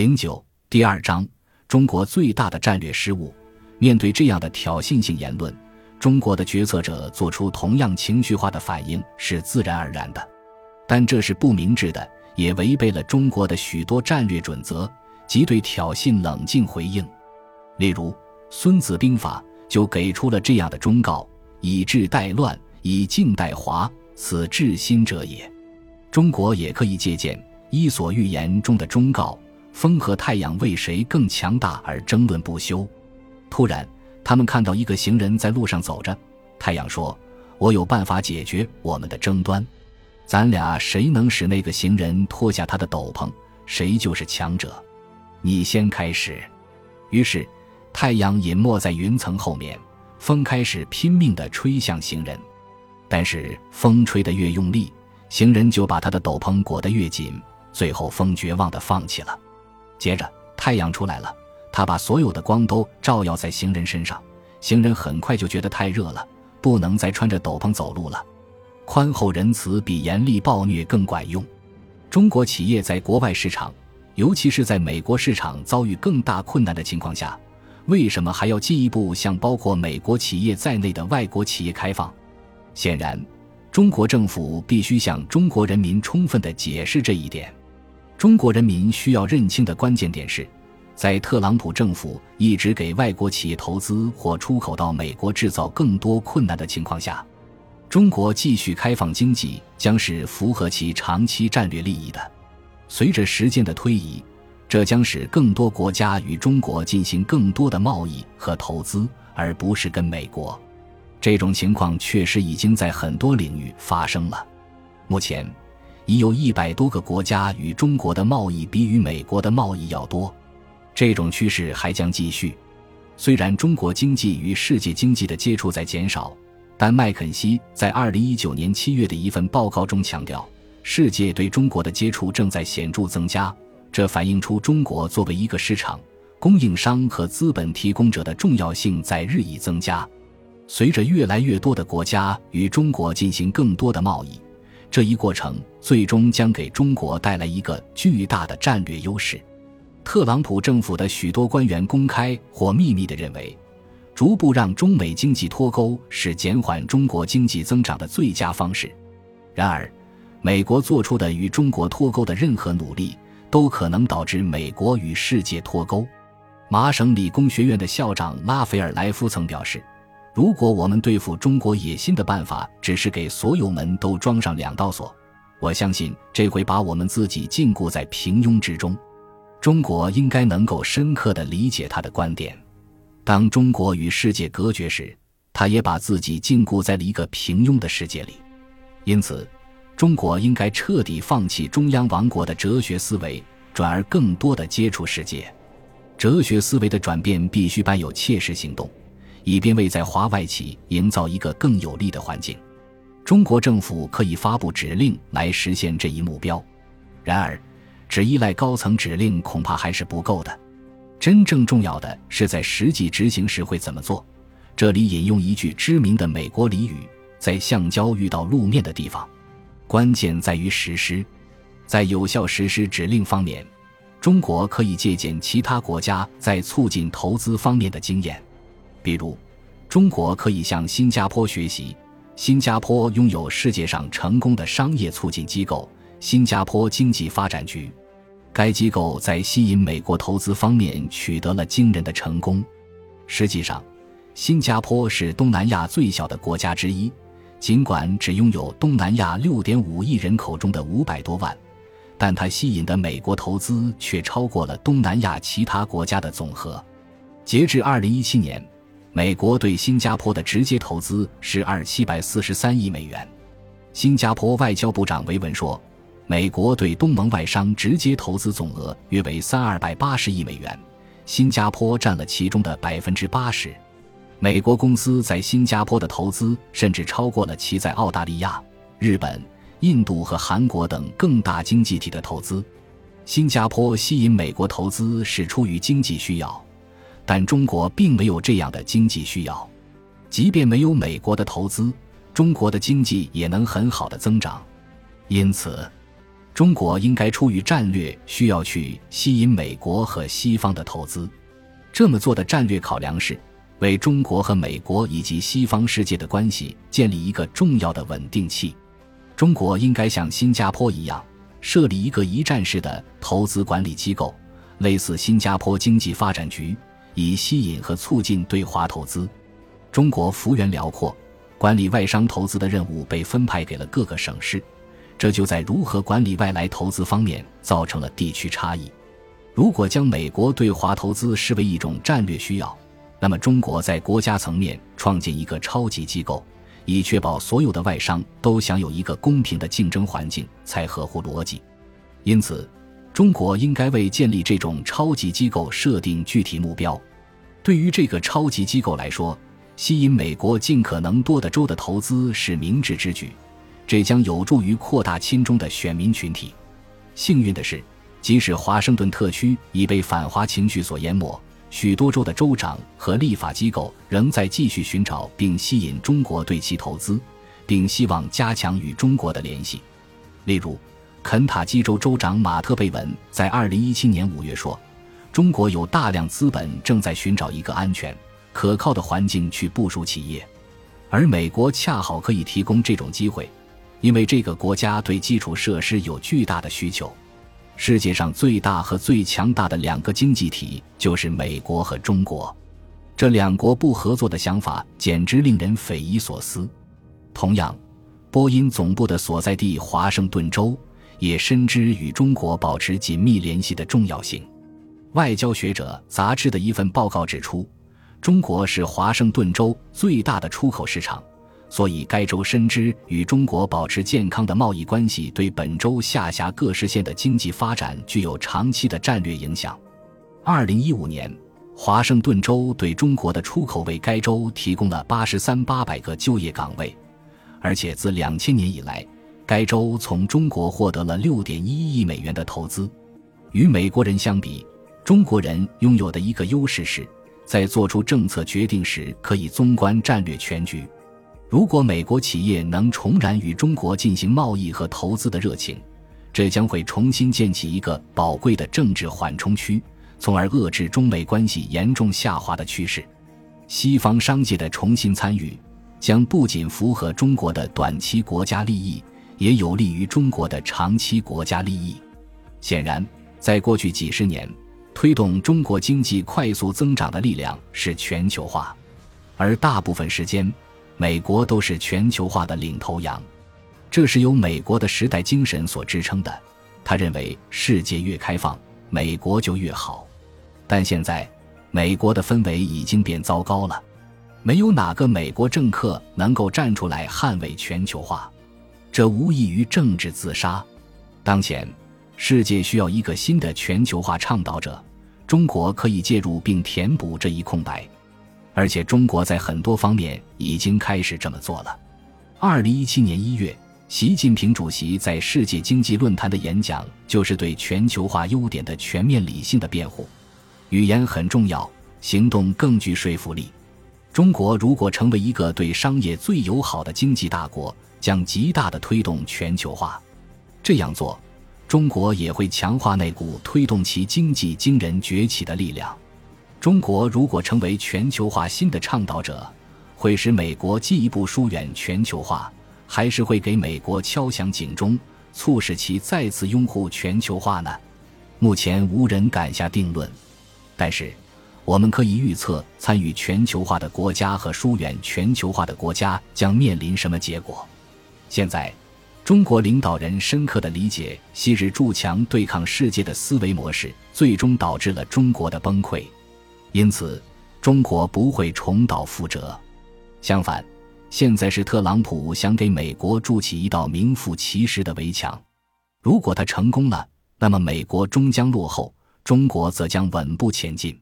零九第二章，中国最大的战略失误。面对这样的挑衅性言论，中国的决策者做出同样情绪化的反应是自然而然的，但这是不明智的，也违背了中国的许多战略准则，即对挑衅冷静回应。例如，《孙子兵法》就给出了这样的忠告：“以治代乱，以静代华，此治心者也。”中国也可以借鉴《伊索寓言》中的忠告。风和太阳为谁更强大而争论不休。突然，他们看到一个行人在路上走着。太阳说：“我有办法解决我们的争端，咱俩谁能使那个行人脱下他的斗篷，谁就是强者。你先开始。”于是，太阳隐没在云层后面，风开始拼命地吹向行人。但是，风吹得越用力，行人就把他的斗篷裹得越紧，最后风绝望地放弃了。接着，太阳出来了，他把所有的光都照耀在行人身上。行人很快就觉得太热了，不能再穿着斗篷走路了。宽厚仁慈比严厉暴虐更管用。中国企业在国外市场，尤其是在美国市场遭遇更大困难的情况下，为什么还要进一步向包括美国企业在内的外国企业开放？显然，中国政府必须向中国人民充分地解释这一点。中国人民需要认清的关键点是，在特朗普政府一直给外国企业投资或出口到美国制造更多困难的情况下，中国继续开放经济将是符合其长期战略利益的。随着时间的推移，这将使更多国家与中国进行更多的贸易和投资，而不是跟美国。这种情况确实已经在很多领域发生了。目前。已有一百多个国家与中国的贸易比与美国的贸易要多，这种趋势还将继续。虽然中国经济与世界经济的接触在减少，但麦肯锡在二零一九年七月的一份报告中强调，世界对中国的接触正在显著增加。这反映出中国作为一个市场、供应商和资本提供者的重要性在日益增加。随着越来越多的国家与中国进行更多的贸易。这一过程最终将给中国带来一个巨大的战略优势。特朗普政府的许多官员公开或秘密地认为，逐步让中美经济脱钩是减缓中国经济增长的最佳方式。然而，美国做出的与中国脱钩的任何努力，都可能导致美国与世界脱钩。麻省理工学院的校长拉斐尔莱夫曾表示。如果我们对付中国野心的办法只是给所有门都装上两道锁，我相信这会把我们自己禁锢在平庸之中。中国应该能够深刻地理解他的观点。当中国与世界隔绝时，他也把自己禁锢在了一个平庸的世界里。因此，中国应该彻底放弃中央王国的哲学思维，转而更多地接触世界。哲学思维的转变必须伴有切实行动。以便为在华外企营造一个更有利的环境，中国政府可以发布指令来实现这一目标。然而，只依赖高层指令恐怕还是不够的。真正重要的是在实际执行时会怎么做。这里引用一句知名的美国俚语：“在橡胶遇到路面的地方，关键在于实施。”在有效实施指令方面，中国可以借鉴其他国家在促进投资方面的经验。比如，中国可以向新加坡学习。新加坡拥有世界上成功的商业促进机构——新加坡经济发展局。该机构在吸引美国投资方面取得了惊人的成功。实际上，新加坡是东南亚最小的国家之一，尽管只拥有东南亚6.5亿人口中的500多万，但它吸引的美国投资却超过了东南亚其他国家的总和。截至2017年。美国对新加坡的直接投资是二七百四十三亿美元。新加坡外交部长维文说，美国对东盟外商直接投资总额约为三二百八十亿美元，新加坡占了其中的百分之八十。美国公司在新加坡的投资甚至超过了其在澳大利亚、日本、印度和韩国等更大经济体的投资。新加坡吸引美国投资是出于经济需要。但中国并没有这样的经济需要，即便没有美国的投资，中国的经济也能很好的增长。因此，中国应该出于战略需要去吸引美国和西方的投资。这么做的战略考量是，为中国和美国以及西方世界的关系建立一个重要的稳定器。中国应该像新加坡一样，设立一个一站式的投资管理机构，类似新加坡经济发展局，以吸引和促进对华投资。中国幅员辽阔，管理外商投资的任务被分派给了各个省市，这就在如何管理外来投资方面造成了地区差异。如果将美国对华投资视为一种战略需要，那么中国在国家层面创建一个超级机构，以确保所有的外商都享有一个公平的竞争环境，才合乎逻辑。因此，中国应该为建立这种超级机构设定具体目标。对于这个超级机构来说，吸引美国尽可能多的州的投资是明智之举，这将有助于扩大亲中的选民群体。幸运的是。即使华盛顿特区已被反华情绪所淹没，许多州的州长和立法机构仍在继续寻找并吸引中国对其投资，并希望加强与中国的联系。例如，肯塔基州州长马特贝文在2017年5月说：“中国有大量资本正在寻找一个安全、可靠的环境去部署企业，而美国恰好可以提供这种机会，因为这个国家对基础设施有巨大的需求。”世界上最大和最强大的两个经济体就是美国和中国，这两国不合作的想法简直令人匪夷所思。同样，波音总部的所在地华盛顿州也深知与中国保持紧密联系的重要性。外交学者杂志的一份报告指出，中国是华盛顿州最大的出口市场。所以，该州深知与中国保持健康的贸易关系对本州下辖各市县的经济发展具有长期的战略影响。二零一五年，华盛顿州对中国的出口为该州提供了八十三八百个就业岗位，而且自两千年以来，该州从中国获得了六点一亿美元的投资。与美国人相比，中国人拥有的一个优势是，在做出政策决定时可以纵观战略全局。如果美国企业能重燃与中国进行贸易和投资的热情，这将会重新建起一个宝贵的政治缓冲区，从而遏制中美关系严重下滑的趋势。西方商界的重新参与，将不仅符合中国的短期国家利益，也有利于中国的长期国家利益。显然，在过去几十年，推动中国经济快速增长的力量是全球化，而大部分时间。美国都是全球化的领头羊，这是由美国的时代精神所支撑的。他认为世界越开放，美国就越好。但现在，美国的氛围已经变糟糕了，没有哪个美国政客能够站出来捍卫全球化，这无异于政治自杀。当前，世界需要一个新的全球化倡导者，中国可以介入并填补这一空白。而且，中国在很多方面已经开始这么做了。二零一七年一月，习近平主席在世界经济论坛的演讲就是对全球化优点的全面理性的辩护。语言很重要，行动更具说服力。中国如果成为一个对商业最友好的经济大国，将极大的推动全球化。这样做，中国也会强化那股推动其经济惊人崛起的力量。中国如果成为全球化新的倡导者，会使美国进一步疏远全球化，还是会给美国敲响警钟，促使其再次拥护全球化呢？目前无人敢下定论。但是，我们可以预测参与全球化的国家和疏远全球化的国家将面临什么结果。现在，中国领导人深刻的理解昔日筑墙对抗世界的思维模式，最终导致了中国的崩溃。因此，中国不会重蹈覆辙。相反，现在是特朗普想给美国筑起一道名副其实的围墙。如果他成功了，那么美国终将落后，中国则将稳步前进。